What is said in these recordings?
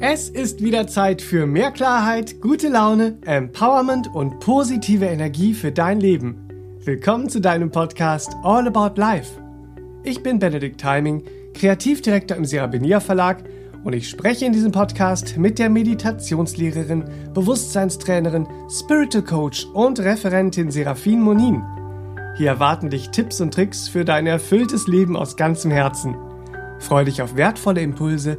Es ist wieder Zeit für mehr Klarheit, gute Laune, Empowerment und positive Energie für dein Leben. Willkommen zu deinem Podcast All About Life. Ich bin Benedikt Timing, Kreativdirektor im Serabenia Verlag und ich spreche in diesem Podcast mit der Meditationslehrerin, Bewusstseinstrainerin, Spiritual Coach und Referentin Serafin Monin. Hier erwarten dich Tipps und Tricks für dein erfülltes Leben aus ganzem Herzen. Freue dich auf wertvolle Impulse,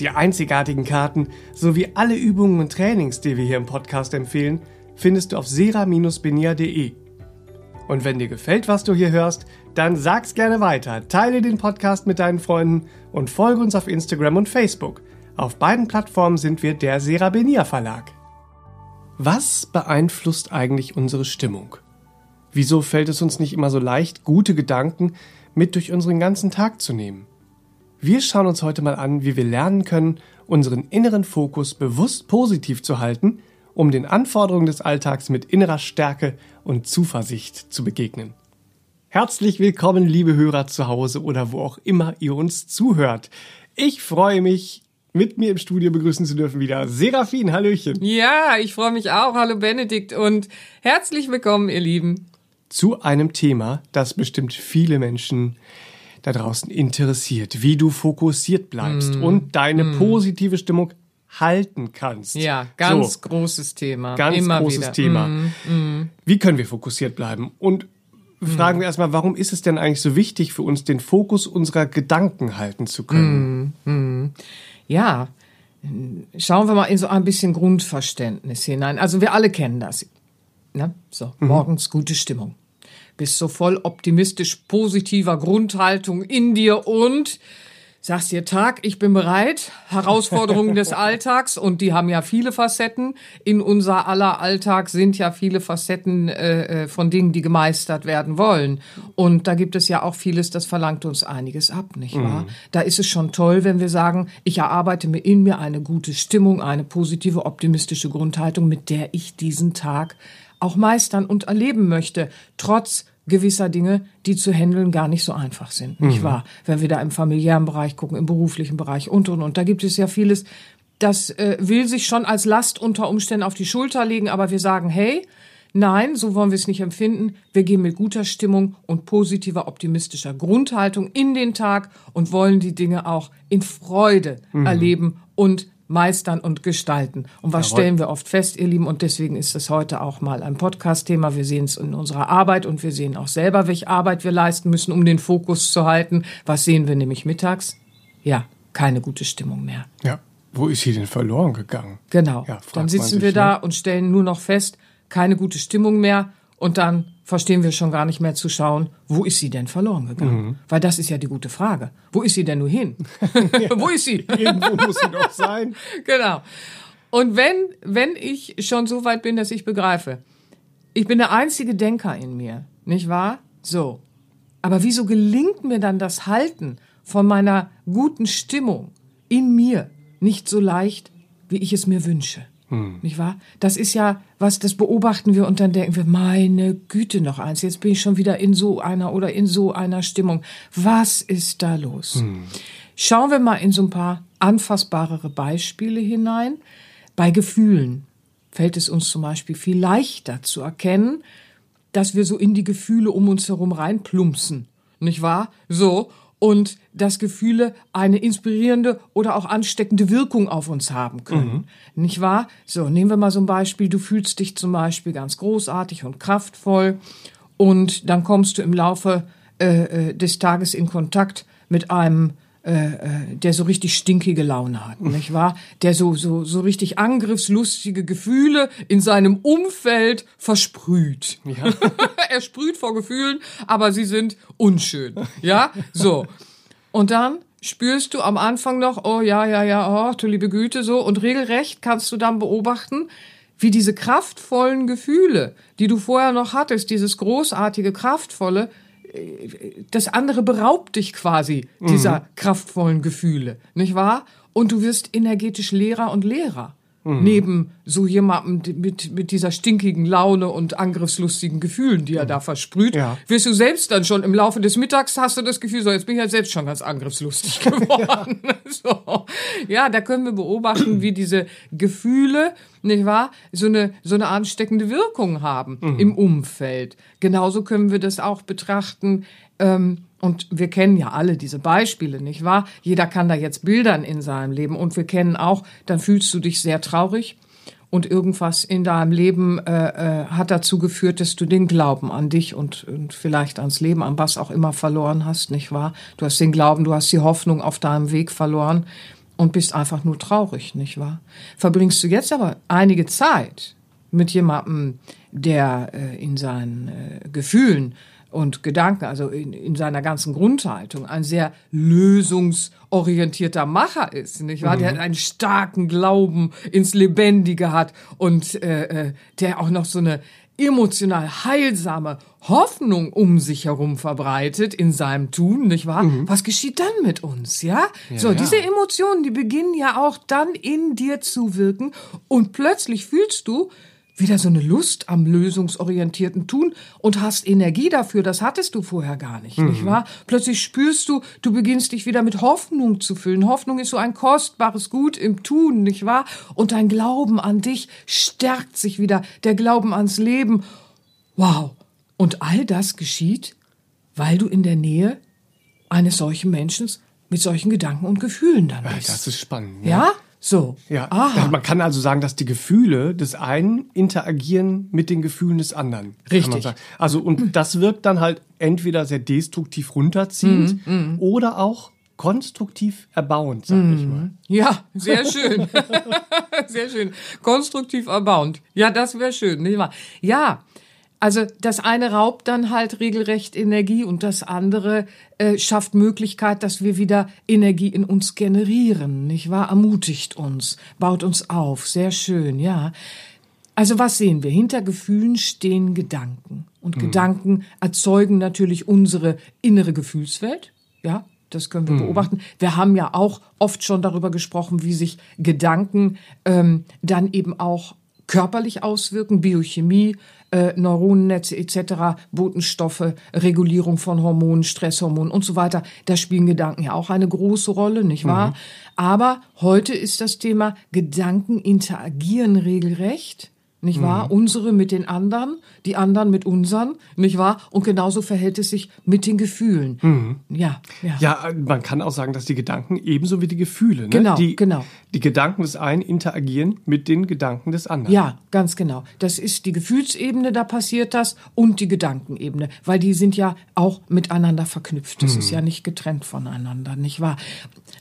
Die einzigartigen Karten sowie alle Übungen und Trainings, die wir hier im Podcast empfehlen, findest du auf sera-benia.de. Und wenn dir gefällt, was du hier hörst, dann sag's gerne weiter, teile den Podcast mit deinen Freunden und folge uns auf Instagram und Facebook. Auf beiden Plattformen sind wir der Serabenia Verlag. Was beeinflusst eigentlich unsere Stimmung? Wieso fällt es uns nicht immer so leicht, gute Gedanken mit durch unseren ganzen Tag zu nehmen? Wir schauen uns heute mal an, wie wir lernen können, unseren inneren Fokus bewusst positiv zu halten, um den Anforderungen des Alltags mit innerer Stärke und Zuversicht zu begegnen. Herzlich willkommen, liebe Hörer zu Hause oder wo auch immer ihr uns zuhört. Ich freue mich, mit mir im Studio begrüßen zu dürfen wieder Serafin. Hallöchen. Ja, ich freue mich auch. Hallo Benedikt und herzlich willkommen, ihr Lieben. Zu einem Thema, das bestimmt viele Menschen da draußen interessiert, wie du fokussiert bleibst mm. und deine mm. positive Stimmung halten kannst. Ja, ganz so, großes Thema. Ganz Immer großes wieder. Thema. Mm, wie können wir fokussiert bleiben? Und fragen wir erstmal, warum ist es denn eigentlich so wichtig für uns, den Fokus unserer Gedanken halten zu können? Ja, schauen wir mal in so ein bisschen Grundverständnis hinein. Also wir alle kennen das. Ne? So, mhm. morgens gute Stimmung bist so voll optimistisch positiver Grundhaltung in dir und sagst dir Tag, ich bin bereit, Herausforderungen des Alltags und die haben ja viele Facetten. In unser aller Alltag sind ja viele Facetten äh, äh, von Dingen, die gemeistert werden wollen. Und da gibt es ja auch vieles, das verlangt uns einiges ab, nicht wahr? Mhm. Da ist es schon toll, wenn wir sagen, ich erarbeite mir in mir eine gute Stimmung, eine positive, optimistische Grundhaltung, mit der ich diesen Tag auch meistern und erleben möchte, trotz gewisser Dinge, die zu handeln gar nicht so einfach sind, nicht mhm. wahr? Wenn wir da im familiären Bereich gucken, im beruflichen Bereich und und und, da gibt es ja vieles, das äh, will sich schon als Last unter Umständen auf die Schulter legen, aber wir sagen, hey, nein, so wollen wir es nicht empfinden. Wir gehen mit guter Stimmung und positiver, optimistischer Grundhaltung in den Tag und wollen die Dinge auch in Freude mhm. erleben und meistern und gestalten. Und was Jawohl. stellen wir oft fest, ihr Lieben? Und deswegen ist es heute auch mal ein Podcast-Thema. Wir sehen es in unserer Arbeit und wir sehen auch selber, welche Arbeit wir leisten müssen, um den Fokus zu halten. Was sehen wir nämlich mittags? Ja, keine gute Stimmung mehr. Ja. Wo ist sie denn verloren gegangen? Genau. Ja, Dann sitzen wir da ne? und stellen nur noch fest, keine gute Stimmung mehr. Und dann verstehen wir schon gar nicht mehr zu schauen, wo ist sie denn verloren gegangen? Mhm. Weil das ist ja die gute Frage. Wo ist sie denn nur hin? ja, wo ist sie? Irgendwo muss sie doch sein. Genau. Und wenn, wenn ich schon so weit bin, dass ich begreife, ich bin der einzige Denker in mir, nicht wahr? So. Aber wieso gelingt mir dann das Halten von meiner guten Stimmung in mir nicht so leicht, wie ich es mir wünsche? Hm. Nicht wahr? Das ist ja was, das beobachten wir und dann denken wir, meine Güte, noch eins, jetzt bin ich schon wieder in so einer oder in so einer Stimmung. Was ist da los? Hm. Schauen wir mal in so ein paar anfassbarere Beispiele hinein. Bei Gefühlen fällt es uns zum Beispiel viel leichter zu erkennen, dass wir so in die Gefühle um uns herum reinplumpsen. Nicht wahr? So und dass Gefühle eine inspirierende oder auch ansteckende Wirkung auf uns haben können. Mhm. Nicht wahr? So, nehmen wir mal so ein Beispiel. Du fühlst dich zum Beispiel ganz großartig und kraftvoll und dann kommst du im Laufe äh, äh des Tages in Kontakt mit einem äh, äh, der so richtig stinkige Laune hat, nicht wahr? Der so so so richtig angriffslustige Gefühle in seinem Umfeld versprüht. Ja. er sprüht vor Gefühlen, aber sie sind unschön. Ja, so. Und dann spürst du am Anfang noch, oh ja, ja, ja, oh, du liebe Güte, so. Und regelrecht kannst du dann beobachten, wie diese kraftvollen Gefühle, die du vorher noch hattest, dieses großartige, kraftvolle, das andere beraubt dich quasi dieser kraftvollen Gefühle, nicht wahr? Und du wirst energetisch leerer und leerer. Mhm. Neben so jemandem mit, mit dieser stinkigen Laune und angriffslustigen Gefühlen, die er da versprüht, Ja. wirst du selbst dann schon im Laufe des Mittags hast du das Gefühl, so jetzt bin ich ja selbst schon ganz angriffslustig geworden. so. Ja, da können wir beobachten, wie diese Gefühle, nicht wahr, so eine, so eine ansteckende Wirkung haben im Umfeld. Genauso können wir das auch betrachten, ähm, und wir kennen ja alle diese Beispiele, nicht wahr? Jeder kann da jetzt bildern in seinem Leben. Und wir kennen auch, dann fühlst du dich sehr traurig und irgendwas in deinem Leben äh, äh, hat dazu geführt, dass du den Glauben an dich und, und vielleicht ans Leben, an was auch immer verloren hast, nicht wahr? Du hast den Glauben, du hast die Hoffnung auf deinem Weg verloren und bist einfach nur traurig, nicht wahr? Verbringst du jetzt aber einige Zeit mit jemandem, der äh, in seinen äh, Gefühlen und Gedanken, also in, in seiner ganzen Grundhaltung, ein sehr lösungsorientierter Macher ist, nicht wahr? Der einen starken Glauben ins Lebendige hat und äh, äh, der auch noch so eine emotional heilsame Hoffnung um sich herum verbreitet in seinem Tun, nicht wahr? Was geschieht dann mit uns, ja? so, ja. diese Emotionen, die beginnen ja auch dann in dir zu wirken und plötzlich fühlst du, wieder so eine Lust am lösungsorientierten Tun und hast Energie dafür. Das hattest du vorher gar nicht, nicht wahr? Plötzlich spürst du, du beginnst dich wieder mit Hoffnung zu füllen. Hoffnung ist so ein kostbares Gut im Tun, nicht wahr? Und dein Glauben an dich stärkt sich wieder, der Glauben ans Leben. Wow. Und all das geschieht, weil du in der Nähe eines solchen Menschen mit solchen Gedanken und Gefühlen dann Ja, bist. Das ist spannend. ja? So. Ja, Aha. man kann also sagen, dass die Gefühle des einen interagieren mit den Gefühlen des anderen. Kann man Richtig. sagen. Also und das wirkt dann halt entweder sehr destruktiv runterziehend Mhm, oder auch konstruktiv erbauend, sag ich mal. Ja, sehr schön. sehr schön. Konstruktiv erbauend. Ja, das wäre schön, nicht wahr? Ja, also das eine raubt dann halt regelrecht Energie und das andere äh, schafft Möglichkeit, dass wir wieder Energie in uns generieren, nicht wahr? Ermutigt uns, baut uns auf. Sehr schön, ja. Also was sehen wir? Hinter Gefühlen stehen Gedanken. Und Gedanken erzeugen natürlich unsere innere Gefühlswelt. Ja, das können wir beobachten. Wir haben ja auch oft schon darüber gesprochen, wie sich Gedanken ähm, dann eben auch körperlich auswirken, Biochemie, äh, Neuronennetze etc., Botenstoffe, Regulierung von Hormonen, Stresshormonen und so weiter. Da spielen Gedanken ja auch eine große Rolle, nicht wahr? Aber heute ist das Thema Gedanken interagieren regelrecht. Nicht wahr? Unsere mit den anderen, die anderen mit unseren, nicht wahr? Und genauso verhält es sich mit den Gefühlen. Ja, ja. Ja, äh, man kann auch sagen, dass die Gedanken ebenso wie die Gefühle, ne? Genau, die, genau. die Gedanken des einen interagieren mit den Gedanken des anderen. Ja, ganz genau. Das ist die Gefühlsebene, da passiert das, und die Gedankenebene, weil die sind ja auch miteinander verknüpft. Das ist ja nicht getrennt voneinander, nicht wahr?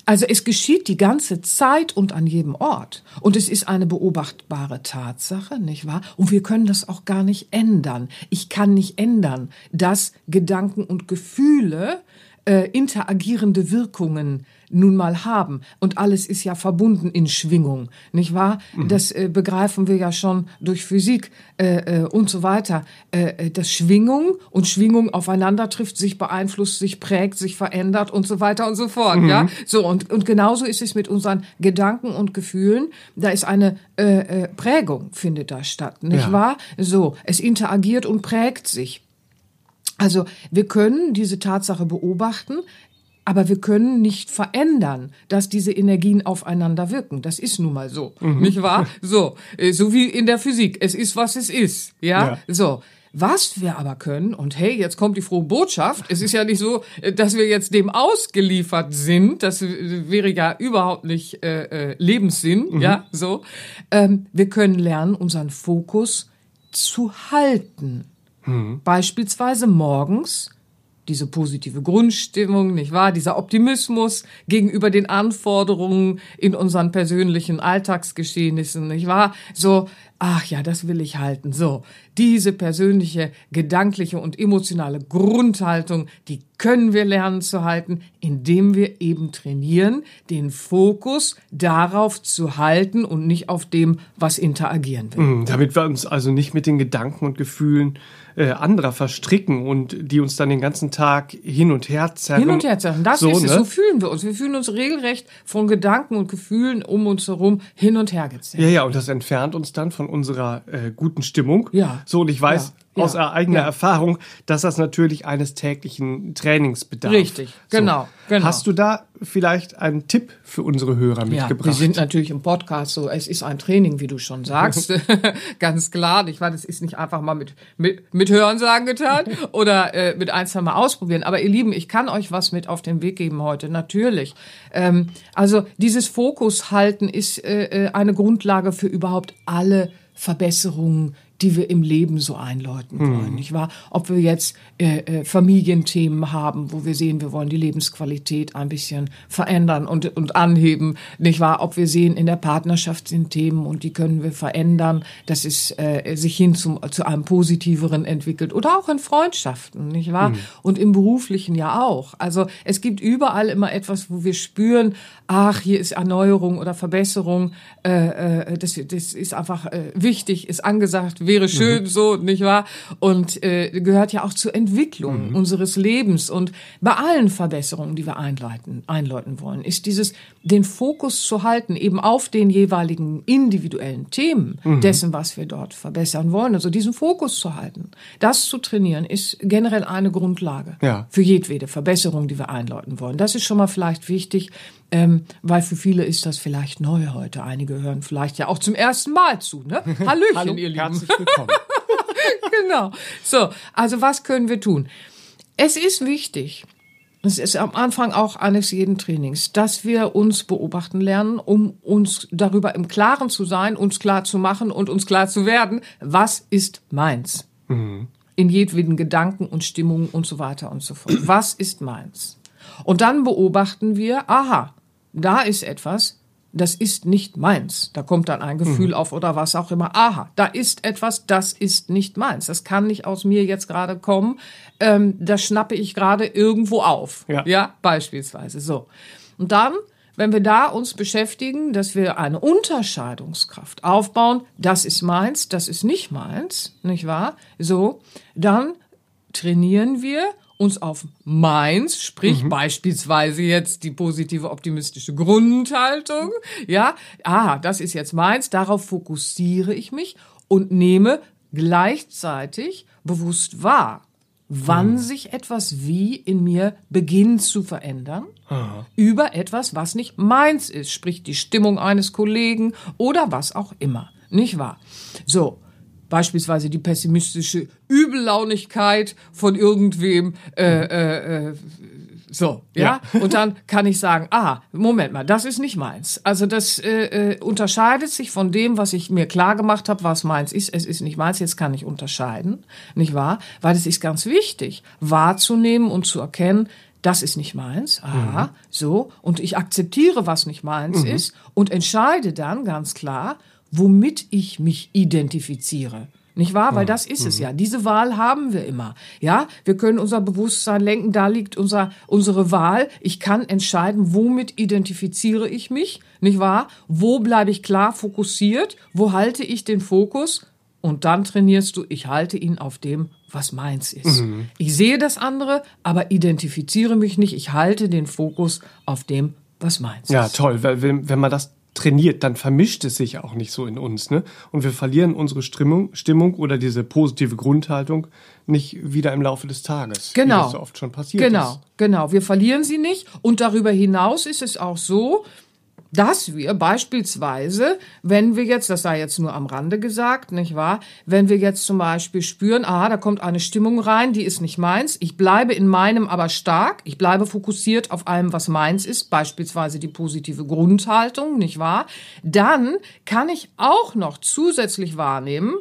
Also es geschieht die ganze Zeit und an jedem Ort. Und es ist eine beobachtbare Tatsache, nicht wahr? Und wir können das auch gar nicht ändern. Ich kann nicht ändern, dass Gedanken und Gefühle äh, interagierende Wirkungen nun mal haben. Und alles ist ja verbunden in Schwingung, nicht wahr? Das äh, begreifen wir ja schon durch Physik äh, äh, und so weiter. Äh, äh, dass Schwingung und Schwingung aufeinander trifft, sich beeinflusst, sich prägt, sich verändert und so weiter und so fort. Ja, so und und genauso ist es mit unseren Gedanken und Gefühlen. Da ist eine äh, äh, Prägung findet da statt, nicht Ja. wahr? So, es interagiert und prägt sich. Also wir können diese Tatsache beobachten, aber wir können nicht verändern, dass diese Energien aufeinander wirken. Das ist nun mal so, nicht wahr? So, äh, so wie in der Physik. Es ist, was es ist. Ja, Ja. so. Was wir aber können, und hey, jetzt kommt die frohe Botschaft, es ist ja nicht so, äh, dass wir jetzt dem ausgeliefert sind, das äh, wäre ja überhaupt nicht äh, Lebenssinn, ja, so. Ähm, wir können lernen, unseren Fokus zu halten. Beispielsweise morgens diese positive Grundstimmung, nicht wahr? Dieser Optimismus gegenüber den Anforderungen in unseren persönlichen Alltagsgeschehnissen, nicht wahr? So, ach ja, das will ich halten. So, diese persönliche, gedankliche und emotionale Grundhaltung, die können wir lernen zu halten, indem wir eben trainieren, den Fokus darauf zu halten und nicht auf dem, was interagieren will. Mhm, damit wir uns also nicht mit den Gedanken und Gefühlen äh, anderer verstricken und die uns dann den ganzen Tag hin und her zerren. Hin und her zerren, das so, ist es. Ne? So fühlen wir uns. Wir fühlen uns regelrecht von Gedanken und Gefühlen um uns herum hin und her gezerrt. Ja, ja, und das entfernt uns dann von unserer äh, guten Stimmung. Ja. So, und ich weiß, Ja aus Ja. eigener Ja. Erfahrung, dass das natürlich eines täglichen Trainings bedarf. Richtig, genau, genau. Hast du da vielleicht einen Tipp für unsere Hörer Ja, mitgebracht? wir sind natürlich im Podcast so, es ist ein Training, wie du schon sagst. Ganz klar, ich weiß, das ist nicht einfach mal mit, mit, mit Hörensagen getan oder äh, mit ein, zwei Mal ausprobieren. Aber ihr Lieben, ich kann euch was mit auf den Weg geben heute, natürlich. Ähm, also dieses Fokus halten ist äh, äh, eine Grundlage für überhaupt alle Verbesserungen, die wir im Leben so einläuten wollen, nicht wahr? Ob wir jetzt äh, äh, Familienthemen haben, wo wir sehen, wir wollen die Lebensqualität ein bisschen verändern und, und anheben, nicht wahr? Ob wir sehen, in der Partnerschaft sind Themen und die können wir verändern, dass es äh, sich hin zum, zu einem positiveren entwickelt oder auch in Freundschaften, nicht wahr? Und im beruflichen ja auch. Also es gibt überall immer etwas, wo wir spüren, ach, hier ist Erneuerung oder Verbesserung, äh, äh, das, das ist einfach äh, wichtig, ist angesagt, wäre schön so, nicht wahr? Und äh, gehört ja auch zur Entwicklung unseres Lebens. Und bei allen Verbesserungen, die wir einleiten, einläuten wollen, ist dieses, den Fokus zu halten, eben auf den jeweiligen individuellen Themen dessen, was wir dort verbessern wollen. Also diesen Fokus zu halten, das zu trainieren, ist generell eine Grundlage Ja. für jedwede Verbesserung, die wir einläuten wollen. Das ist schon mal vielleicht wichtig, ähm, weil für viele ist das vielleicht neu heute. Einige hören vielleicht ja auch zum ersten Mal zu. Ne? Hallöchen, Hallo, ihr Lieben. herzlich willkommen. genau. So, also was können wir tun? Es ist wichtig, es ist am Anfang auch eines jeden Trainings, dass wir uns beobachten lernen, um uns darüber im Klaren zu sein, uns klar zu machen und uns klar zu werden, was ist meins? In jedweden Gedanken und Stimmungen und so weiter und so fort. Was ist meins? Und dann beobachten wir, aha, da ist etwas, das ist nicht meins. Da kommt dann ein Gefühl auf oder was auch immer. Aha, da ist etwas, das ist nicht meins. Das kann nicht aus mir jetzt gerade kommen. Ähm, das schnappe ich gerade irgendwo auf. Ja. ja, beispielsweise so. Und dann, wenn wir da uns beschäftigen, dass wir eine Unterscheidungskraft aufbauen, das ist meins, das ist nicht meins, nicht wahr? So, dann trainieren wir uns auf meins, sprich beispielsweise jetzt die positive optimistische Grundhaltung, ja, ah, das ist jetzt meins, darauf fokussiere ich mich und nehme gleichzeitig bewusst wahr, wann sich etwas wie in mir beginnt zu verändern über etwas, was nicht meins ist, sprich die Stimmung eines Kollegen oder was auch immer, nicht wahr? So, beispielsweise die pessimistische Übellaunigkeit von irgendwem, äh, äh, äh, so, ja? Und dann kann ich sagen, ah, Moment mal, das ist nicht meins. Also das äh, äh, unterscheidet sich von dem, was ich mir klar gemacht habe, was meins ist. Es ist nicht meins, jetzt kann ich unterscheiden, nicht wahr? Weil es ist ganz wichtig, wahrzunehmen und zu erkennen, das ist nicht meins, aha, so, und ich akzeptiere, was nicht meins ist und entscheide dann ganz klar, womit ich mich identifiziere. Nicht wahr? Weil das ist es ja. Diese Wahl haben wir immer. Ja, wir können unser Bewusstsein lenken. Da liegt unser, unsere Wahl. Ich kann entscheiden, womit identifiziere ich mich. Nicht wahr? Wo bleibe ich klar fokussiert? Wo halte ich den Fokus? Und dann trainierst du, ich halte ihn auf dem, was meins ist. Ich sehe das andere, aber identifiziere mich nicht. Ich halte den Fokus auf dem, was meins Ja, ist. toll, weil wenn, wenn man das trainiert, dann vermischt es sich auch nicht so in uns, ne? Und wir verlieren unsere Stimmung, Stimmung oder diese positive Grundhaltung nicht wieder im Laufe des Tages. Wie Genau. das so oft schon passiert Genau, ist. genau. Wir verlieren sie nicht. Und darüber hinaus ist es auch so, dass wir beispielsweise, wenn wir jetzt, das sei jetzt nur am Rande gesagt, nicht wahr, wenn wir jetzt zum Beispiel spüren, aha, da kommt eine Stimmung rein, die ist nicht meins, ich bleibe in meinem aber stark, ich bleibe fokussiert auf allem, was meins ist, beispielsweise die positive Grundhaltung, nicht wahr, dann kann ich auch noch zusätzlich wahrnehmen,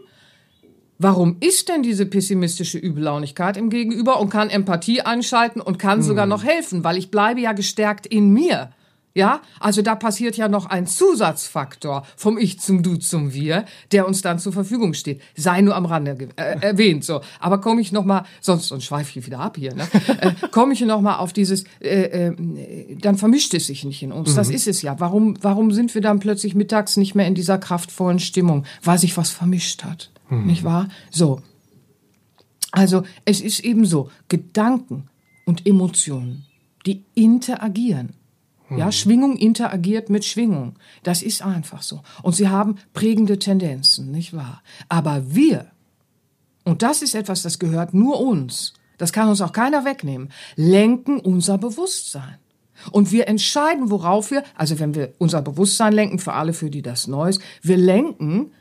Warum ist denn diese pessimistische Übellaunigkeit im Gegenüber und kann Empathie einschalten und kann sogar noch helfen, weil ich bleibe ja gestärkt in mir. Ja, also da passiert ja noch ein Zusatzfaktor vom Ich zum Du zum Wir, der uns dann zur Verfügung steht. Sei nur am Rande äh, erwähnt, so. Aber komme ich noch mal, sonst, sonst schweife ich wieder ab hier. Ne? äh, komme ich noch mal auf dieses, äh, äh, dann vermischt es sich nicht in uns. Mhm. Das ist es ja. Warum, warum sind wir dann plötzlich mittags nicht mehr in dieser kraftvollen Stimmung, weil sich was vermischt hat, mhm. nicht wahr? So. Also es ist eben so, Gedanken und Emotionen, die interagieren. Ja, hm. Schwingung interagiert mit Schwingung. Das ist einfach so. Und sie haben prägende Tendenzen, nicht wahr? Aber wir, und das ist etwas, das gehört nur uns, das kann uns auch keiner wegnehmen, lenken unser Bewusstsein. Und wir entscheiden, worauf wir, also wenn wir unser Bewusstsein lenken, für alle, für die das neu ist, wir lenken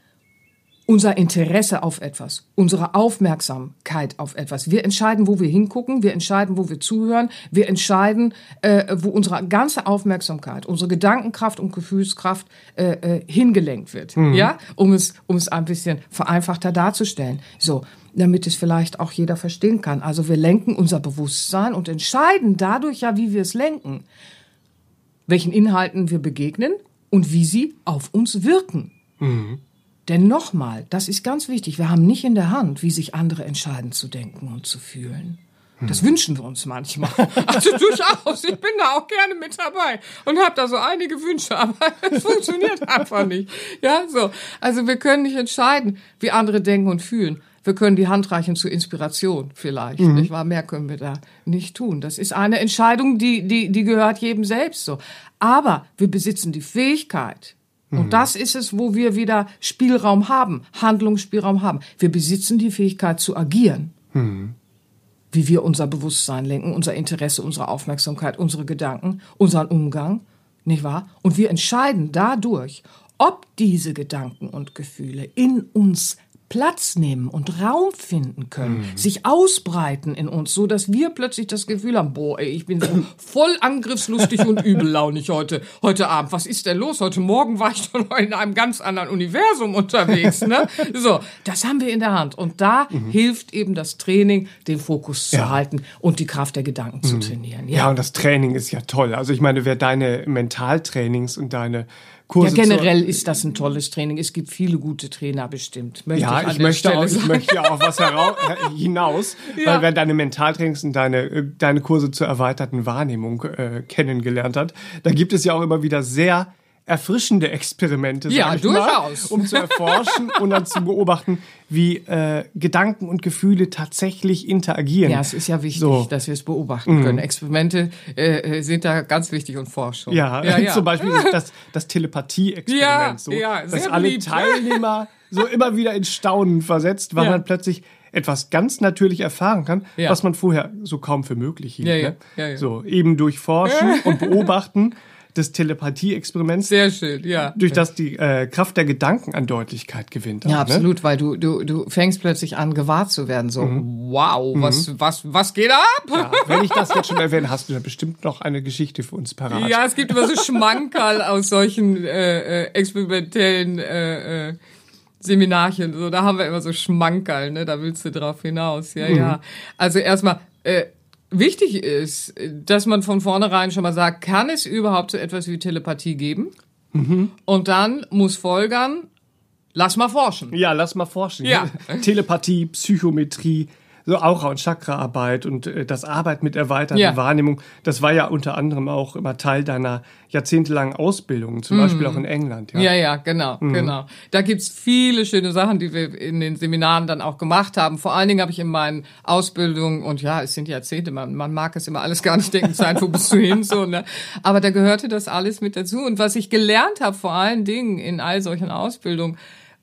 unser Interesse auf etwas, unsere Aufmerksamkeit auf etwas. Wir entscheiden, wo wir hingucken, wir entscheiden, wo wir zuhören, wir entscheiden, äh, wo unsere ganze Aufmerksamkeit, unsere Gedankenkraft und Gefühlskraft äh, äh, hingelenkt wird. Mhm. Ja, um es, um es ein bisschen vereinfachter darzustellen. So, damit es vielleicht auch jeder verstehen kann. Also wir lenken unser Bewusstsein und entscheiden dadurch ja, wie wir es lenken, welchen Inhalten wir begegnen und wie sie auf uns wirken. Mhm. Denn nochmal, das ist ganz wichtig, wir haben nicht in der Hand, wie sich andere entscheiden zu denken und zu fühlen. Das hm. wünschen wir uns manchmal. Also durchaus, ich bin da auch gerne mit dabei und habe da so einige Wünsche, aber es funktioniert einfach nicht. Ja, so. Also wir können nicht entscheiden, wie andere denken und fühlen. Wir können die Hand reichen zur Inspiration vielleicht, mhm. nicht wahr? Mehr können wir da nicht tun. Das ist eine Entscheidung, die, die, die gehört jedem selbst so. Aber wir besitzen die Fähigkeit, und mhm. das ist es, wo wir wieder Spielraum haben, Handlungsspielraum haben. Wir besitzen die Fähigkeit zu agieren. Mhm. Wie wir unser Bewusstsein lenken, unser Interesse, unsere Aufmerksamkeit, unsere Gedanken, unseren Umgang, nicht wahr? Und wir entscheiden dadurch, ob diese Gedanken und Gefühle in uns Platz nehmen und Raum finden können, mhm. sich ausbreiten in uns, so dass wir plötzlich das Gefühl haben, boah, ey, ich bin so voll angriffslustig und übellaunig heute, heute Abend. Was ist denn los? Heute Morgen war ich doch noch in einem ganz anderen Universum unterwegs, ne? So, das haben wir in der Hand. Und da mhm. hilft eben das Training, den Fokus zu ja. halten und die Kraft der Gedanken mhm. zu trainieren. Ja. ja, und das Training ist ja toll. Also ich meine, wer deine Mentaltrainings und deine Kurse. Ja, generell ist das ein tolles Training. Es gibt viele gute Trainer bestimmt. Möchte ja, ich, ich möchte, auch, ich möchte ja auch was hinaus, ja. weil wer deine Mentaltrainings und deine, äh, deine Kurse zur erweiterten Wahrnehmung äh, kennengelernt hat, da gibt es ja auch immer wieder sehr erfrischende Experimente, ja, durchaus. Mal, um zu erforschen und dann zu beobachten, wie äh, Gedanken und Gefühle tatsächlich interagieren. Ja, es ist ja wichtig, so. dass wir es beobachten mhm. können. Experimente äh, äh, sind da ganz wichtig und Forschung. Ja, ja, ja. zum Beispiel das, das Telepathie-Experiment, ja, so, ja, dass alle beliebt. Teilnehmer so immer wieder in Staunen versetzt, weil man plötzlich etwas ganz natürlich erfahren kann, was man vorher so kaum für möglich hielt. Ja, ja. Ne? Ja, ja. So eben durch Forschen und Beobachten des Telepathie-Experiments. Sehr schön, ja. Durch das die äh, Kraft der Gedanken an Deutlichkeit gewinnt. Ja, auch, ne? absolut, weil du, du, du fängst plötzlich an, gewahr zu werden. So, mhm. wow, mhm. was, was, was geht ab? Ja, wenn ich das jetzt schon erwähne, hast du da bestimmt noch eine Geschichte für uns parat. Ja, es gibt immer so Schmankerl aus solchen äh, äh, experimentellen äh, äh, Seminarchen. So, da haben wir immer so Schmankerl, ne? Da willst du drauf hinaus. Ja, mhm. ja. Also erstmal, äh, wichtig ist, dass man von vornherein schon mal sagt, kann es überhaupt so etwas wie Telepathie geben? Mhm. Und dann muss folgern, lass mal forschen. Ja, lass mal forschen. Ja. Telepathie, Psychometrie, so Aura- und Chakraarbeit und äh, das Arbeit mit erweiterter ja. Wahrnehmung, das war ja unter anderem auch immer Teil deiner jahrzehntelangen Ausbildung, zum mm. Beispiel auch in England. Ja, ja, ja genau, mm. genau. Da gibt's viele schöne Sachen, die wir in den Seminaren dann auch gemacht haben. Vor allen Dingen habe ich in meinen Ausbildungen, und ja, es sind Jahrzehnte, man, man mag es immer alles gar nicht denken, sein, wo bist du hin, so, ne? Aber da gehörte das alles mit dazu. Und was ich gelernt habe, vor allen Dingen in all solchen Ausbildungen,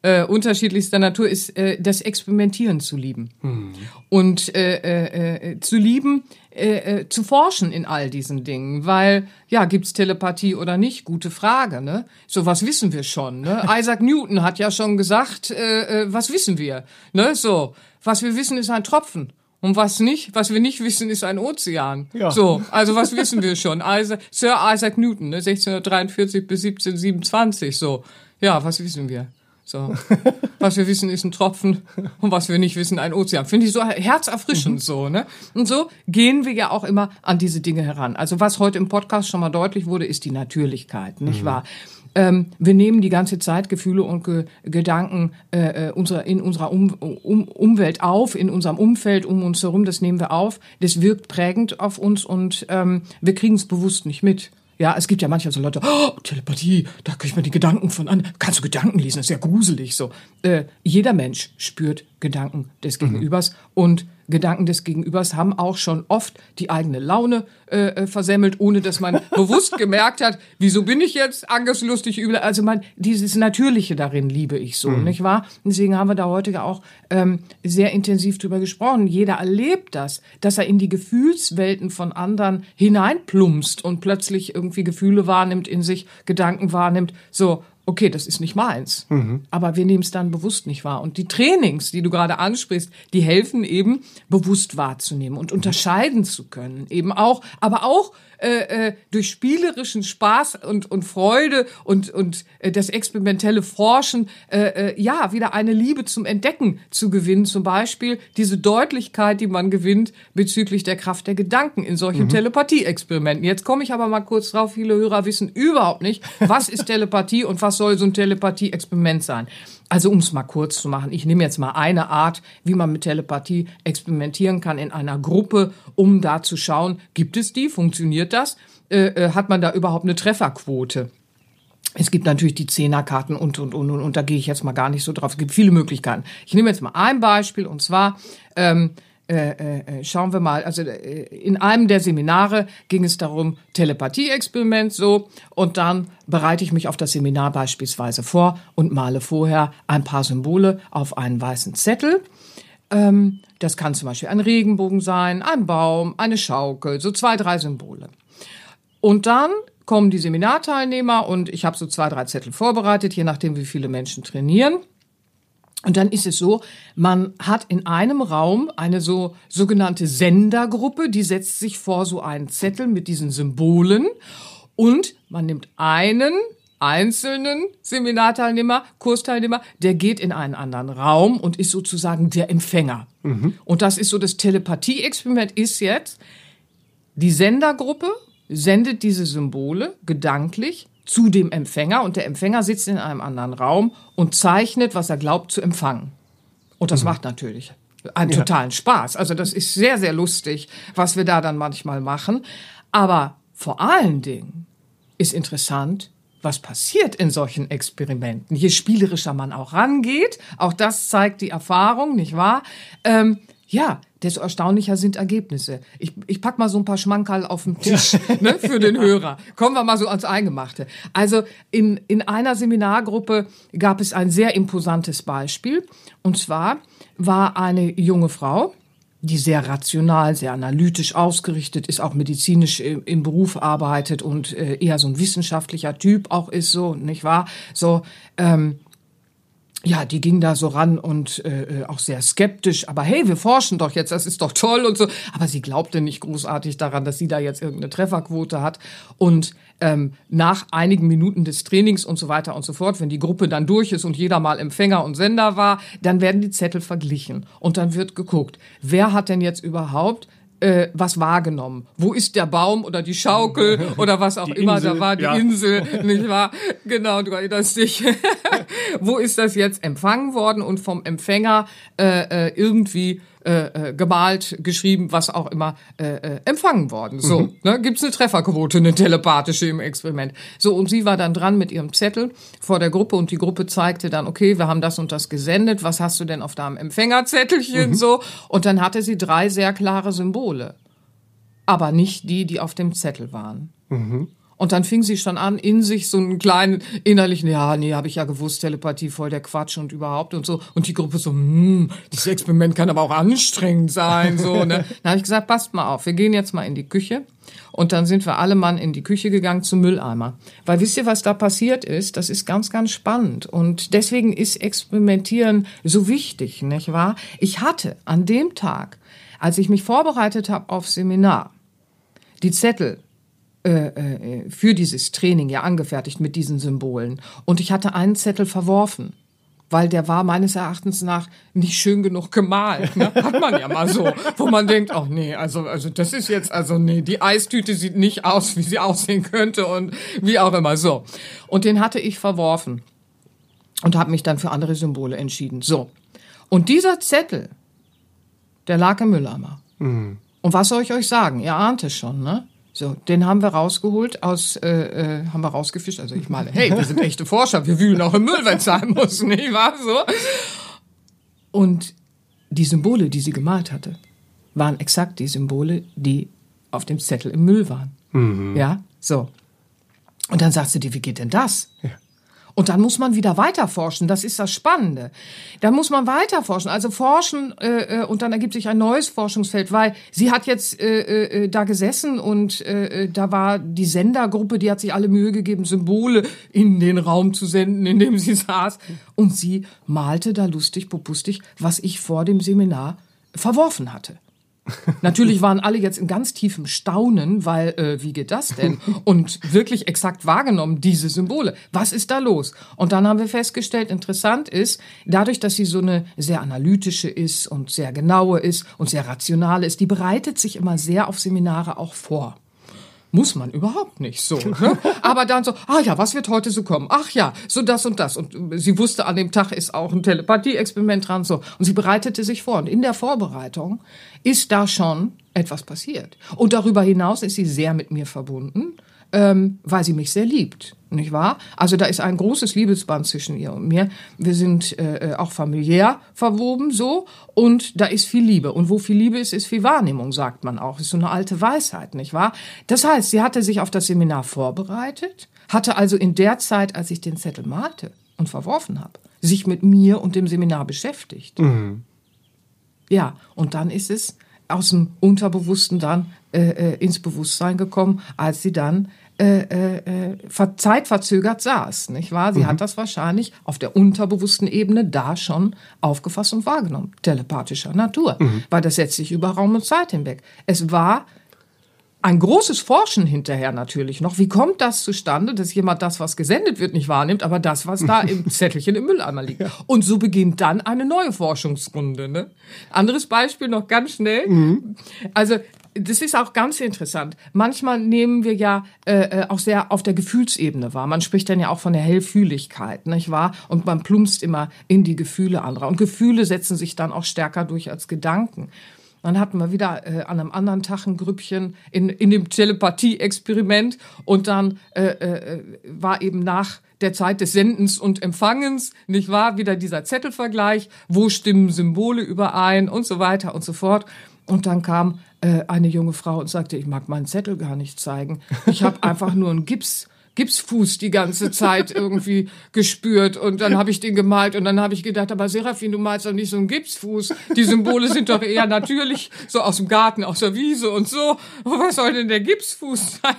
äh, unterschiedlichster Natur ist, äh, das Experimentieren zu lieben. Mhm. Und äh, äh, äh, zu lieben, äh, äh, zu forschen in all diesen Dingen. Weil, ja, gibt's Telepathie oder nicht? Gute Frage, ne? So, was wissen wir schon, ne? Isaac Newton hat ja schon gesagt, äh, äh, was wissen wir? Ne? So, was wir wissen, ist ein Tropfen. Und was nicht, was wir nicht wissen, ist ein Ozean. Ja. So, also was wissen wir schon? Isaac, Sir Isaac Newton, ne, 1643 bis 1727, so. Ja, was wissen wir? So. Was wir wissen, ist ein Tropfen und was wir nicht wissen, ein Ozean. Finde ich so herzerfrischend mhm. so, ne? Und so gehen wir ja auch immer an diese Dinge heran. Also was heute im Podcast schon mal deutlich wurde, ist die Natürlichkeit, nicht mhm. wahr? Ähm, wir nehmen die ganze Zeit Gefühle und Ge Gedanken äh, äh unserer, in unserer um um Umwelt auf, in unserem Umfeld um uns herum, das nehmen wir auf. Das wirkt prägend auf uns und ähm, wir kriegen es bewusst nicht mit. Ja, es gibt ja manchmal so Leute, oh, Telepathie, da kann ich mir die Gedanken von an. Kannst du Gedanken lesen? Das ist ja gruselig so. Äh, jeder Mensch spürt Gedanken des mhm. Gegenübers mhm. und Gedanken des Gegenübers haben auch schon oft die eigene Laune äh, äh versemmelt, ohne dass man bewusst gemerkt hat, wieso bin ich jetzt angstlustig übel. Also man, dieses Natürliche darin liebe ich so, mhm. nicht wahr? Deswegen haben wir da heute auch ähm, sehr intensiv drüber gesprochen. Jeder erlebt das, dass er in die Gefühlswelten von anderen hineinplumpst und plötzlich irgendwie Gefühle wahrnimmt, in sich Gedanken wahrnimmt. So, okay, das ist nicht meins. Mhm. Aber wir nehmen es dann bewusst nicht wahr. Und die Trainings, die du gerade ansprichst, die helfen eben, bewusst wahrzunehmen und unterscheiden zu können. Eben auch, aber auch äh, äh, durch spielerischen Spaß und, und Freude und, und äh, das experimentelle Forschen äh, äh, ja wieder eine Liebe zum Entdecken zu gewinnen. Zum Beispiel diese Deutlichkeit, die man gewinnt bezüglich der Kraft der Gedanken in solchen mhm. Telepathie-Experimenten. Jetzt komme ich aber mal kurz drauf, viele Hörer wissen überhaupt nicht, was ist Telepathie und was soll so ein Telepathie-Experiment sein. Also um es mal kurz zu machen, ich nehme jetzt mal eine Art, wie man mit Telepathie experimentieren kann in einer Gruppe, um da zu schauen, gibt es die, funktioniert das, äh, äh, hat man da überhaupt eine Trefferquote. Es gibt natürlich die Zehnerkarten und, und, und, und, und da gehe ich jetzt mal gar nicht so drauf. Es gibt viele Möglichkeiten. Ich nehme jetzt mal ein Beispiel und zwar, ähm, äh, äh, äh, schauen wir mal, also äh, in einem der Seminare ging es darum, Telepathie-Experiment so, und dann bereite ich mich auf das Seminar beispielsweise vor und male vorher ein paar Symbole auf einen weißen Zettel. Ähm, das kann zum Beispiel ein Regenbogen sein, ein Baum, eine Schaukel, so zwei, drei Symbole. Und dann kommen die Seminarteilnehmer und ich habe so zwei, drei Zettel vorbereitet, je nachdem, wie viele Menschen trainieren. Und dann ist es so, man hat in einem Raum eine so sogenannte Sendergruppe, die setzt sich vor so einen Zettel mit diesen Symbolen und man nimmt einen einzelnen Seminarteilnehmer, Kursteilnehmer, der geht in einen anderen Raum und ist sozusagen der Empfänger. Mhm. Und das ist so das Telepathie-Experiment ist jetzt, die Sendergruppe sendet diese Symbole gedanklich zu dem Empfänger und der Empfänger sitzt in einem anderen Raum und zeichnet, was er glaubt zu empfangen. Und das mhm. macht natürlich einen ja. totalen Spaß. Also das ist sehr, sehr lustig, was wir da dann manchmal machen. Aber vor allen Dingen ist interessant, was passiert in solchen Experimenten. Je spielerischer man auch rangeht, auch das zeigt die Erfahrung, nicht wahr? Ähm, ja, desto erstaunlicher sind Ergebnisse. Ich, ich pack mal so ein paar Schmankerl auf den Tisch ne, für den Hörer. Kommen wir mal so ans Eingemachte. Also in, in einer Seminargruppe gab es ein sehr imposantes Beispiel. Und zwar war eine junge Frau, die sehr rational, sehr analytisch ausgerichtet ist, auch medizinisch im, Beruf arbeitet und äh, eher so ein wissenschaftlicher Typ auch ist, so, nicht wahr? So, ähm, ja, die ging da so ran und äh, äh, auch sehr skeptisch. Aber hey, wir forschen doch jetzt, das ist doch toll und so. Aber sie glaubte nicht großartig daran, dass sie da jetzt irgendeine Trefferquote hat. Und ähm, nach einigen Minuten des Trainings und so weiter und so fort, wenn die Gruppe dann durch ist und jeder mal Empfänger und Sender war, dann werden die Zettel verglichen und dann wird geguckt, wer hat denn jetzt überhaupt äh, was wahrgenommen. Wo ist der Baum oder die Schaukel oder was auch die immer Insel, da war, die ja. Insel, nicht wahr? Genau, du erinnerst dich. Wo ist das jetzt empfangen worden und vom Empfänger äh, äh irgendwie äh, äh, gemalt, geschrieben, was auch immer, äh, äh, empfangen worden. So, mhm. ne, gibt's eine Trefferquote, eine telepathische im Experiment. So, und sie war dann dran mit ihrem Zettel vor der Gruppe und die Gruppe zeigte dann, okay, wir haben das und das gesendet, was hast du denn auf deinem Empfängerzettelchen mhm. so? Und dann hatte sie drei sehr klare Symbole. Aber nicht die, die auf dem Zettel waren. Mhm. Und dann fing sie schon an, in sich so einen kleinen innerlichen, ja, nee, habe ich ja gewusst, Telepathie voll der Quatsch und überhaupt und so. Und die Gruppe so, hm, dieses Experiment kann aber auch anstrengend sein. So, ne? Dann habe ich gesagt, passt mal auf, wir gehen jetzt mal in die Küche. Und dann sind wir alle Mann in die Küche gegangen zum Mülleimer. Weil wisst ihr, was da passiert ist? Das ist ganz, ganz spannend. Und deswegen ist Experimentieren so wichtig, nicht wahr? Ich hatte an dem Tag, als ich mich vorbereitet habe auf Seminar, die Zettel äh, äh, für dieses Training ja angefertigt mit diesen Symbolen. Und ich hatte einen Zettel verworfen. weil der war meines Erachtens nach nicht schön genug gemalt. Ne? Hat man ja mal so, wo man denkt, ach nee, also, also das ist jetzt, also nee, die Eistüte sieht nicht aus, wie sie aussehen könnte und wie auch immer so. Und den hatte ich verworfen und habe mich dann für andere Symbole entschieden. So. Und dieser Zettel, der lag im Mülleimer. Mhm. Und was soll ich euch sagen? Ihr ahnt es schon, ne? So, den haben wir rausgeholt aus, äh, äh, haben wir rausgefischt. Also ich meine, hey, wir sind echte Forscher, wir wühlen auch im Müll, wenn es sein muss, nicht wahr? So. Und die Symbole, die sie gemalt hatte, waren exakt die Symbole, die auf dem Zettel im Müll waren. Mhm. Ja, so. Und dann sagst du dir, wie geht denn das? Ja. Und dann muss man wieder weiter forschen. Das ist das Spannende. Dann muss man weiter forschen. Also forschen äh, äh, und dann ergibt sich ein neues Forschungsfeld, weil sie hat jetzt äh, äh, da gesessen und äh, äh, da war die Sendergruppe, die hat sich alle Mühe gegeben, Symbole in den Raum zu senden, in dem sie saß. Und sie malte da lustig, popustig, was ich vor dem Seminar verworfen hatte. Natürlich waren alle jetzt in ganz tiefem Staunen, weil äh, wie geht das denn? Und wirklich exakt wahrgenommen, diese Symbole. Was ist da los? Und dann haben wir festgestellt, interessant ist, dadurch, dass sie so eine sehr analytische ist und sehr genaue ist und sehr rationale ist, die bereitet sich immer sehr auf Seminare auch vor. Muss man überhaupt nicht so. Ne? Aber dann so, ah ja, was wird heute so kommen? Ach ja, so das und das. Und sie wusste, an dem Tag ist auch ein Telepathie-Experiment dran. So. Und sie bereitete sich vor. Und in der Vorbereitung ist da schon etwas passiert. Und darüber hinaus ist sie sehr mit mir verbunden, ähm, weil sie mich sehr liebt nicht wahr? Also da ist ein großes Liebesband zwischen ihr und mir. Wir sind äh, äh, auch familiär verwoben so und da ist viel Liebe. Und wo viel Liebe ist, ist viel Wahrnehmung, sagt man auch. Ist so eine alte Weisheit, nicht wahr? Das heißt, sie hatte sich auf das Seminar vorbereitet, hatte also in der Zeit, als ich den Zettel malte und verworfen habe, sich mit mir und dem Seminar beschäftigt. Mhm. Ja, und dann ist es aus dem Unterbewussten dann äh, äh, ins Bewusstsein gekommen, als sie dann äh, äh, äh zeitverzögert saß, nicht wahr? Sie mhm. hat das wahrscheinlich auf der unterbewussten Ebene da schon aufgefasst und wahrgenommen, telepathischer Natur, mhm. weil das setzt sich über Raum und Zeit hinweg. Es war ein großes Forschen hinterher natürlich noch. Wie kommt das zustande, dass jemand das, was gesendet wird, nicht wahrnimmt, aber das, was da im Zettelchen im Mülleimer liegt? Ja. Und so beginnt dann eine neue Forschungsrunde. Ne? Anderes Beispiel noch ganz schnell. Mhm. Also das ist auch ganz interessant. Manchmal nehmen wir ja äh, äh, auch sehr auf der Gefühlsebene wahr. Man spricht dann ja auch von der Hellfühligkeit, nicht wahr? Und man plumpst immer in die Gefühle anderer. Und Gefühle setzen sich dann auch stärker durch als Gedanken. Dann hatten wir wieder äh, an einem anderen Tag ein Grüppchen in, in dem Telepathie-Experiment und dann äh, äh, war eben nach der Zeit des Sendens und Empfangens, nicht wahr, wieder dieser Zettelvergleich, wo stimmen Symbole überein und so weiter und so fort. Und dann kam äh, eine junge Frau und sagte, ich mag meinen Zettel gar nicht zeigen. Ich habe einfach nur einen Gips. Gipsfuß die ganze Zeit irgendwie gespürt und dann habe ich den gemalt und dann habe ich gedacht, aber Serafin, du malst doch nicht so einen Gipsfuß. Die Symbole sind doch eher natürlich so aus dem Garten, aus der Wiese und so. Was soll denn der Gipsfuß sein?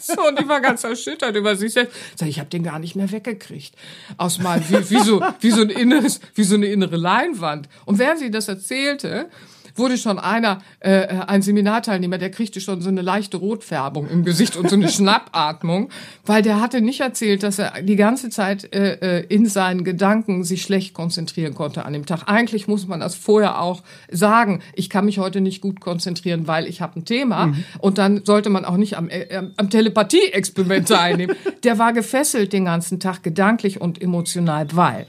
so, und die war ganz erschüttert über sich selbst. Sag, ich habe den gar nicht mehr weggekriegt. Aus mal wie, wie so wie so ein inneres, wie so eine innere Leinwand. Und während sie das erzählte, wurde schon einer, äh, ein Seminarteilnehmer, der kriegte schon so eine leichte Rotfärbung im Gesicht und so eine Schnappatmung, weil der hatte nicht erzählt, dass er die ganze Zeit äh, äh, in seinen Gedanken sich schlecht konzentrieren konnte an dem Tag. Eigentlich muss man das vorher auch sagen. Ich kann mich heute nicht gut konzentrieren, weil ich habe ein Thema. Mhm. Und dann sollte man auch nicht am, äh, am Telepathie-Experiment teilnehmen. der war gefesselt den ganzen Tag, gedanklich und emotional, weil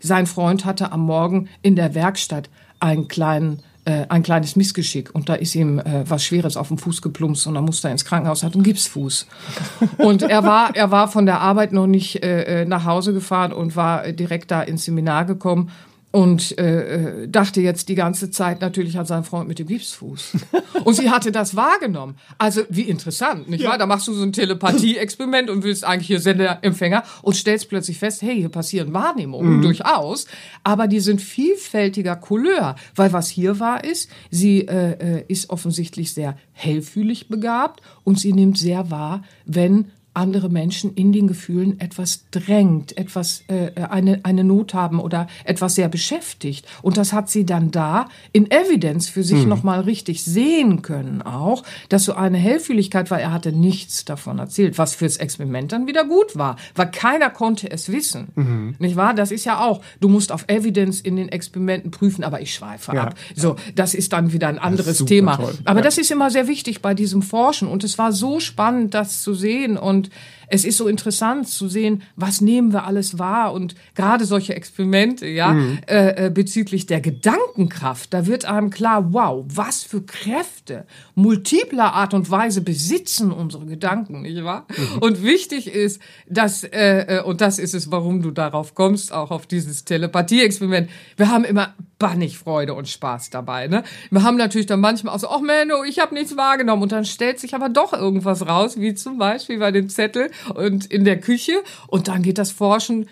sein Freund hatte am Morgen in der Werkstatt einen kleinen äh, ein kleines Missgeschick und da ist ihm äh, was Schweres auf den Fuß geplumpst und dann musste er ins Krankenhaus, hat einen Gipsfuß. Und er war, er war von der Arbeit noch nicht äh, äh nach Hause gefahren und war direkt da ins Seminar gekommen und äh, äh, dachte jetzt die ganze Zeit natürlich an seinen Freund mit dem Gipsfuß. Und sie hatte das wahrgenommen. Also wie interessant, nicht ja. wahr? Da machst du so ein Telepathie-Experiment und willst eigentlich hier Sender-Empfänger und stellst plötzlich fest, hey, hier passieren Wahrnehmungen mhm. durchaus, aber die sind vielfältiger Couleur, weil was hier war ist, sie äh, äh, ist offensichtlich sehr hellfühlig begabt und sie nimmt sehr wahr, wenn andere Menschen in den Gefühlen etwas drängt, etwas äh, eine eine Not haben oder etwas sehr beschäftigt und das hat sie dann da in Evidence für sich mhm. noch mal richtig sehen können auch, dass so eine Hellfühligkeit, weil er hatte nichts davon erzählt, was fürs Experiment dann wieder gut war, weil keiner konnte es wissen, mhm. nicht wahr? Das ist ja auch, du musst auf Evidence in den Experimenten prüfen, aber ich schweife ja. ab. So, das ist dann wieder ein anderes Thema. Toll. Aber ja. das ist immer sehr wichtig bei diesem Forschen und es war so spannend, das zu sehen und und es ist so interessant zu sehen, was nehmen wir alles wahr und gerade solche Experimente, ja, mhm. äh, äh, bezüglich der Gedankenkraft, da wird einem klar, wow, was für Kräfte multipler Art und Weise besitzen unsere Gedanken, nicht wahr? Mhm. Und wichtig ist, dass, äh, äh, und das ist es, warum du darauf kommst, auch auf dieses Telepathie-Experiment, wir haben immer bannig Freude und Spaß dabei, ne? Wir haben natürlich dann manchmal auch so, ach Menno, ich habe nichts wahrgenommen und dann stellt sich aber doch irgendwas raus, wie zum Beispiel bei dem Zettel und in der Küche und dann geht das Forschen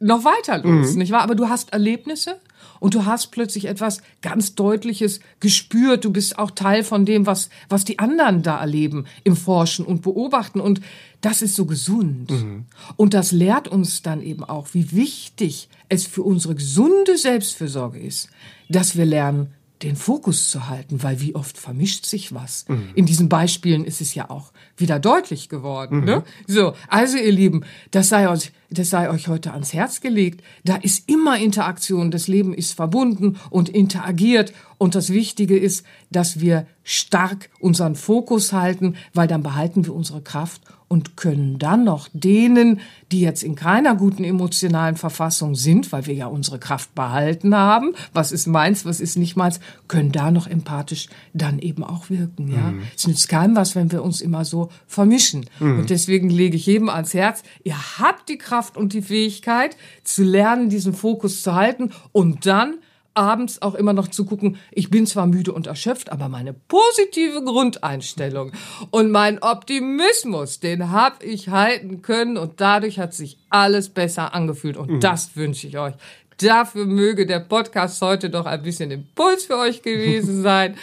noch weiter los, mhm. nicht wahr? Aber du hast Erlebnisse und du hast plötzlich etwas ganz Deutliches gespürt. Du bist auch Teil von dem, was, was die anderen da erleben im Forschen und Beobachten. Und das ist so gesund. Mhm. Und das lehrt uns dann eben auch, wie wichtig es für unsere gesunde Selbstfürsorge ist, dass wir lernen, den Fokus zu halten, weil wie oft vermischt sich was. Mhm. In diesen Beispielen ist es ja auch wieder deutlich geworden. Mhm. Ne? So, also ihr Lieben, das sei euch, das sei euch heute ans Herz gelegt. Da ist immer Interaktion. Das Leben ist verbunden und interagiert. Und das Wichtige ist, dass wir stark unseren Fokus halten, weil dann behalten wir unsere Kraft und können dann noch denen, die jetzt in keiner guten emotionalen Verfassung sind, weil wir ja unsere Kraft behalten haben, was ist meins, was ist nicht meins, können da noch empathisch dann eben auch wirken. Ja, mhm. es nützt keinem was, wenn wir uns immer so vermischen. Mhm. Und deswegen lege ich jedem ans Herz: Ihr habt die Kraft und die Fähigkeit zu lernen, diesen Fokus zu halten und dann abends auch immer noch zu gucken, ich bin zwar müde und erschöpft, aber meine positive Grundeinstellung und mein Optimismus, den habe ich halten können und dadurch hat sich alles besser angefühlt und mhm. das wünsche ich euch. Dafür möge der Podcast heute doch ein bisschen Impuls für euch gewesen sein.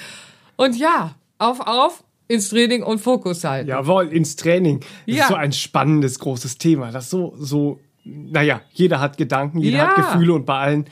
Und ja, auf, auf, ins Training und Fokus halten. Jawohl, ins Training. Das ja. ist so ein spannendes, großes Thema. Das so, so, naja, jeder hat Gedanken, jeder ja. hat Gefühle und bei allen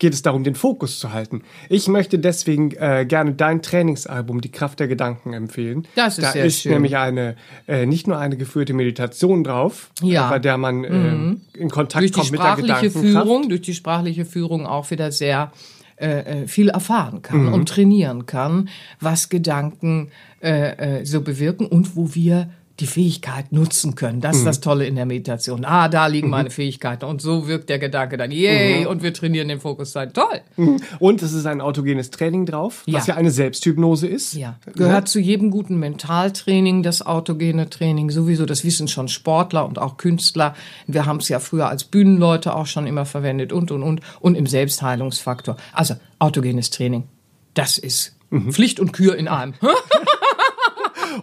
geht es darum, den Fokus zu halten. Ich möchte deswegen äh, gerne dein Trainingsalbum Die Kraft der Gedanken empfehlen. Das ist da sehr ist schön. nämlich eine äh, nicht nur eine geführte Meditation drauf, ja. bei der man äh, mhm. in Kontakt durch kommt mit der Gedankenkraft. Führung, durch die sprachliche Führung auch wieder sehr äh, äh, viel erfahren kann mhm. und trainieren kann, was Gedanken äh, äh, so bewirken und wo wir die Fähigkeit nutzen können. Das ist mhm. das Tolle in der Meditation. Ah, da liegen mhm. meine Fähigkeiten. Und so wirkt der Gedanke dann, yay, mhm. und wir trainieren den Fokus sein. Toll. Mhm. Und es ist ein autogenes Training drauf, was ja, ja eine Selbsthypnose ist. Ja. Gehört ja. zu jedem guten Mentaltraining, das autogene Training sowieso. Das wissen schon Sportler und auch Künstler. Wir haben es ja früher als Bühnenleute auch schon immer verwendet und, und, und. Und im Selbstheilungsfaktor. Also, autogenes Training. Das ist mhm. Pflicht und Kür in einem.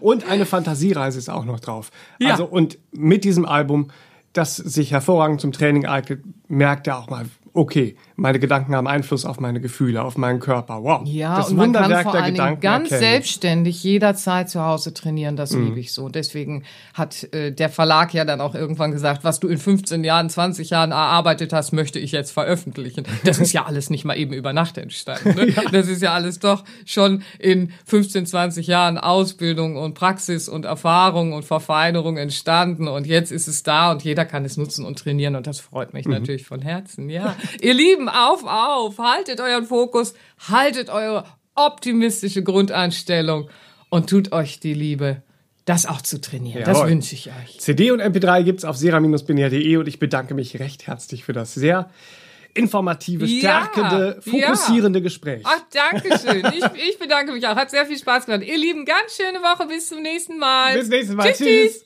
Und eine Fantasiereise ist auch noch drauf. Ja. Also, und mit diesem Album, das sich hervorragend zum Training eignet, merkt er auch mal, okay, meine Gedanken haben Einfluss auf meine Gefühle, auf meinen Körper. Wow. Ja, das und man kann vor allen Dingen ganz erkennen. selbstständig jederzeit zu Hause trainieren. Das mhm. liebe ich so. Deswegen hat äh, der Verlag ja dann auch irgendwann gesagt, was du in 15 Jahren, 20 Jahren erarbeitet hast, möchte ich jetzt veröffentlichen. Das ist ja alles nicht mal eben über Nacht entstanden. Ne? ja. Das ist ja alles doch schon in 15, 20 Jahren Ausbildung und Praxis und Erfahrung und Verfeinerung entstanden. Und jetzt ist es da und jeder kann es nutzen und trainieren. Und das freut mich mhm. natürlich von Herzen. Ja, ihr Lieben, auf, auf, haltet euren Fokus, haltet eure optimistische Grundeinstellung und tut euch die Liebe, das auch zu trainieren. Jawohl. Das wünsche ich euch. CD und MP3 gibt es auf sera-binär.de und ich bedanke mich recht herzlich für das sehr informative, stärkende, ja, fokussierende ja. Gespräch. Ach, danke schön. Ich, ich bedanke mich auch. Hat sehr viel Spaß gemacht. Ihr Lieben, ganz schöne Woche. Bis zum nächsten Mal. Bis nächstes Mal. tschüss. tschüss.